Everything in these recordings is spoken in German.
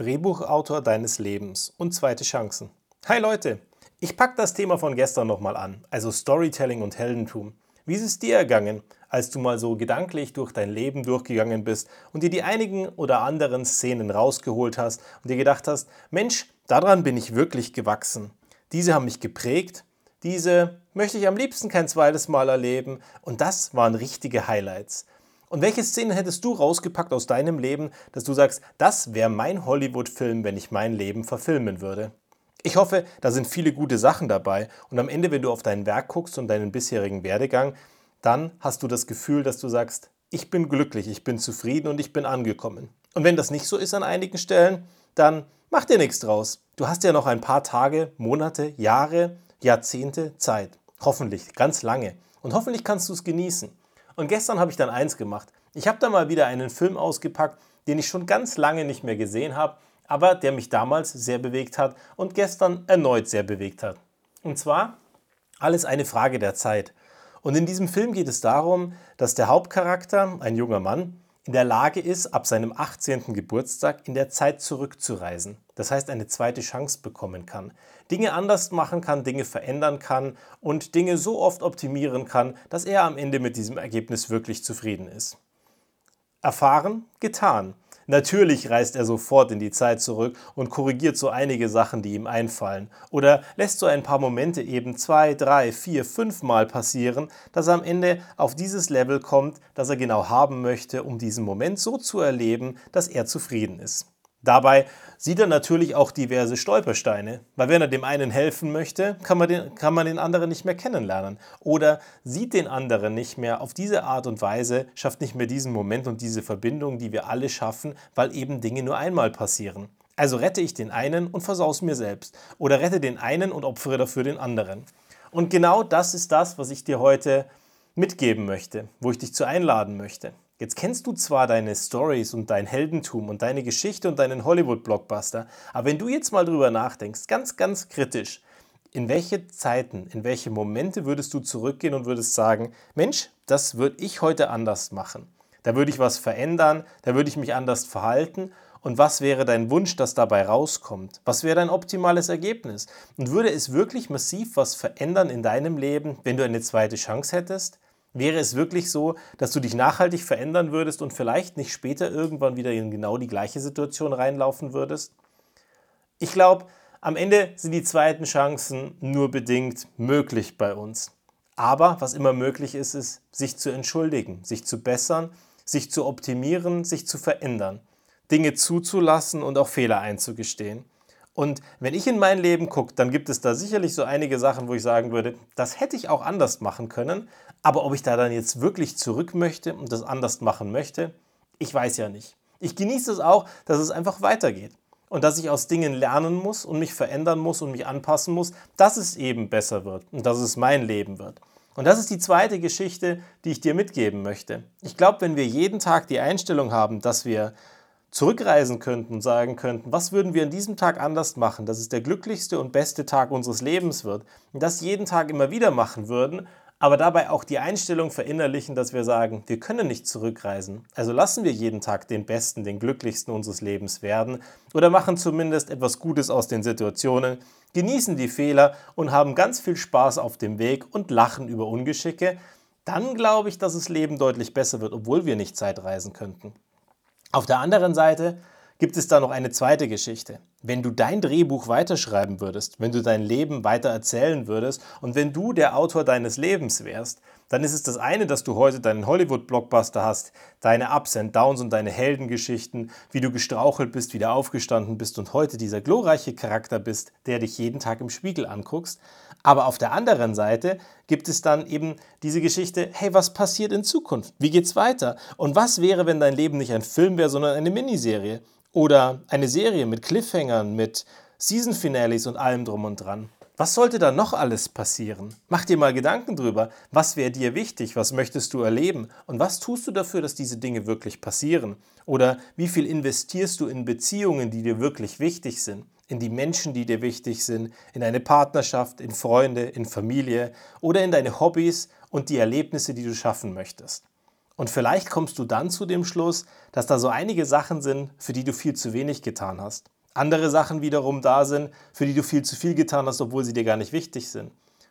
Drehbuchautor deines Lebens und zweite Chancen. Hi Leute, ich packe das Thema von gestern nochmal an, also Storytelling und Heldentum. Wie ist es dir ergangen, als du mal so gedanklich durch dein Leben durchgegangen bist und dir die einigen oder anderen Szenen rausgeholt hast und dir gedacht hast, Mensch, daran bin ich wirklich gewachsen. Diese haben mich geprägt, diese möchte ich am liebsten kein zweites Mal erleben und das waren richtige Highlights. Und welche Szenen hättest du rausgepackt aus deinem Leben, dass du sagst, das wäre mein Hollywood-Film, wenn ich mein Leben verfilmen würde? Ich hoffe, da sind viele gute Sachen dabei und am Ende, wenn du auf dein Werk guckst und deinen bisherigen Werdegang, dann hast du das Gefühl, dass du sagst, ich bin glücklich, ich bin zufrieden und ich bin angekommen. Und wenn das nicht so ist an einigen Stellen, dann mach dir nichts draus. Du hast ja noch ein paar Tage, Monate, Jahre, Jahrzehnte Zeit. Hoffentlich, ganz lange. Und hoffentlich kannst du es genießen. Und gestern habe ich dann eins gemacht. Ich habe da mal wieder einen Film ausgepackt, den ich schon ganz lange nicht mehr gesehen habe, aber der mich damals sehr bewegt hat und gestern erneut sehr bewegt hat. Und zwar alles eine Frage der Zeit. Und in diesem Film geht es darum, dass der Hauptcharakter, ein junger Mann, in der Lage ist, ab seinem 18. Geburtstag in der Zeit zurückzureisen. Das heißt, eine zweite Chance bekommen kann. Dinge anders machen kann, Dinge verändern kann und Dinge so oft optimieren kann, dass er am Ende mit diesem Ergebnis wirklich zufrieden ist. Erfahren, getan. Natürlich reist er sofort in die Zeit zurück und korrigiert so einige Sachen, die ihm einfallen. Oder lässt so ein paar Momente eben zwei, drei, vier, fünf Mal passieren, dass er am Ende auf dieses Level kommt, das er genau haben möchte, um diesen Moment so zu erleben, dass er zufrieden ist. Dabei sieht er natürlich auch diverse Stolpersteine, weil wenn er dem einen helfen möchte, kann man, den, kann man den anderen nicht mehr kennenlernen oder sieht den anderen nicht mehr auf diese Art und Weise, schafft nicht mehr diesen Moment und diese Verbindung, die wir alle schaffen, weil eben Dinge nur einmal passieren. Also rette ich den einen und versaus mir selbst oder rette den einen und opfere dafür den anderen. Und genau das ist das, was ich dir heute mitgeben möchte, wo ich dich zu einladen möchte. Jetzt kennst du zwar deine Stories und dein Heldentum und deine Geschichte und deinen Hollywood-Blockbuster, aber wenn du jetzt mal drüber nachdenkst, ganz, ganz kritisch, in welche Zeiten, in welche Momente würdest du zurückgehen und würdest sagen, Mensch, das würde ich heute anders machen. Da würde ich was verändern, da würde ich mich anders verhalten. Und was wäre dein Wunsch, dass dabei rauskommt? Was wäre dein optimales Ergebnis? Und würde es wirklich massiv was verändern in deinem Leben, wenn du eine zweite Chance hättest? Wäre es wirklich so, dass du dich nachhaltig verändern würdest und vielleicht nicht später irgendwann wieder in genau die gleiche Situation reinlaufen würdest? Ich glaube, am Ende sind die zweiten Chancen nur bedingt möglich bei uns. Aber was immer möglich ist, ist, sich zu entschuldigen, sich zu bessern, sich zu optimieren, sich zu verändern, Dinge zuzulassen und auch Fehler einzugestehen. Und wenn ich in mein Leben gucke, dann gibt es da sicherlich so einige Sachen, wo ich sagen würde, das hätte ich auch anders machen können. Aber ob ich da dann jetzt wirklich zurück möchte und das anders machen möchte, ich weiß ja nicht. Ich genieße es auch, dass es einfach weitergeht. Und dass ich aus Dingen lernen muss und mich verändern muss und mich anpassen muss, dass es eben besser wird und dass es mein Leben wird. Und das ist die zweite Geschichte, die ich dir mitgeben möchte. Ich glaube, wenn wir jeden Tag die Einstellung haben, dass wir zurückreisen könnten und sagen könnten, was würden wir an diesem Tag anders machen, dass es der glücklichste und beste Tag unseres Lebens wird und das jeden Tag immer wieder machen würden, aber dabei auch die Einstellung verinnerlichen, dass wir sagen, wir können nicht zurückreisen. Also lassen wir jeden Tag den besten, den glücklichsten unseres Lebens werden oder machen zumindest etwas Gutes aus den Situationen, genießen die Fehler und haben ganz viel Spaß auf dem Weg und lachen über Ungeschicke, dann glaube ich, dass das Leben deutlich besser wird, obwohl wir nicht Zeitreisen könnten. Auf der anderen Seite gibt es da noch eine zweite Geschichte. Wenn du dein Drehbuch weiterschreiben würdest, wenn du dein Leben weiter erzählen würdest und wenn du der Autor deines Lebens wärst, dann ist es das eine, dass du heute deinen Hollywood-Blockbuster hast, deine Ups and Downs und deine Heldengeschichten, wie du gestrauchelt bist, wieder aufgestanden bist und heute dieser glorreiche Charakter bist, der dich jeden Tag im Spiegel anguckst. Aber auf der anderen Seite gibt es dann eben diese Geschichte, hey, was passiert in Zukunft? Wie geht's weiter? Und was wäre, wenn dein Leben nicht ein Film wäre, sondern eine Miniserie? Oder eine Serie mit Cliffhangern, mit Season-Finales und allem drum und dran. Was sollte da noch alles passieren? Mach dir mal Gedanken drüber. Was wäre dir wichtig? Was möchtest du erleben? Und was tust du dafür, dass diese Dinge wirklich passieren? Oder wie viel investierst du in Beziehungen, die dir wirklich wichtig sind? In die Menschen, die dir wichtig sind? In eine Partnerschaft, in Freunde, in Familie oder in deine Hobbys und die Erlebnisse, die du schaffen möchtest? Und vielleicht kommst du dann zu dem Schluss, dass da so einige Sachen sind, für die du viel zu wenig getan hast. Andere Sachen wiederum da sind, für die du viel zu viel getan hast, obwohl sie dir gar nicht wichtig sind.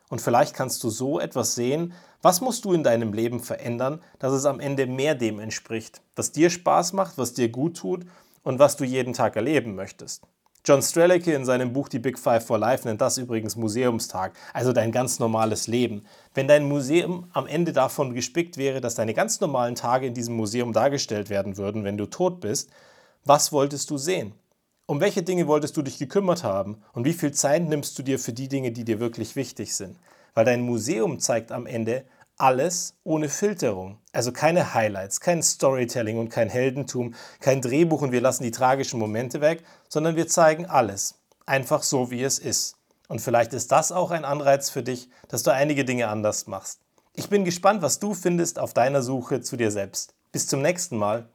Und vielleicht kannst du so etwas sehen, was musst du in deinem Leben verändern, dass es am Ende mehr dem entspricht, was dir Spaß macht, was dir gut tut und was du jeden Tag erleben möchtest. John Strelicky in seinem Buch Die Big Five for Life nennt das übrigens Museumstag, also dein ganz normales Leben. Wenn dein Museum am Ende davon gespickt wäre, dass deine ganz normalen Tage in diesem Museum dargestellt werden würden, wenn du tot bist, was wolltest du sehen? Um welche Dinge wolltest du dich gekümmert haben und wie viel Zeit nimmst du dir für die Dinge, die dir wirklich wichtig sind? Weil dein Museum zeigt am Ende, alles ohne Filterung. Also keine Highlights, kein Storytelling und kein Heldentum, kein Drehbuch und wir lassen die tragischen Momente weg, sondern wir zeigen alles. Einfach so, wie es ist. Und vielleicht ist das auch ein Anreiz für dich, dass du einige Dinge anders machst. Ich bin gespannt, was du findest auf deiner Suche zu dir selbst. Bis zum nächsten Mal.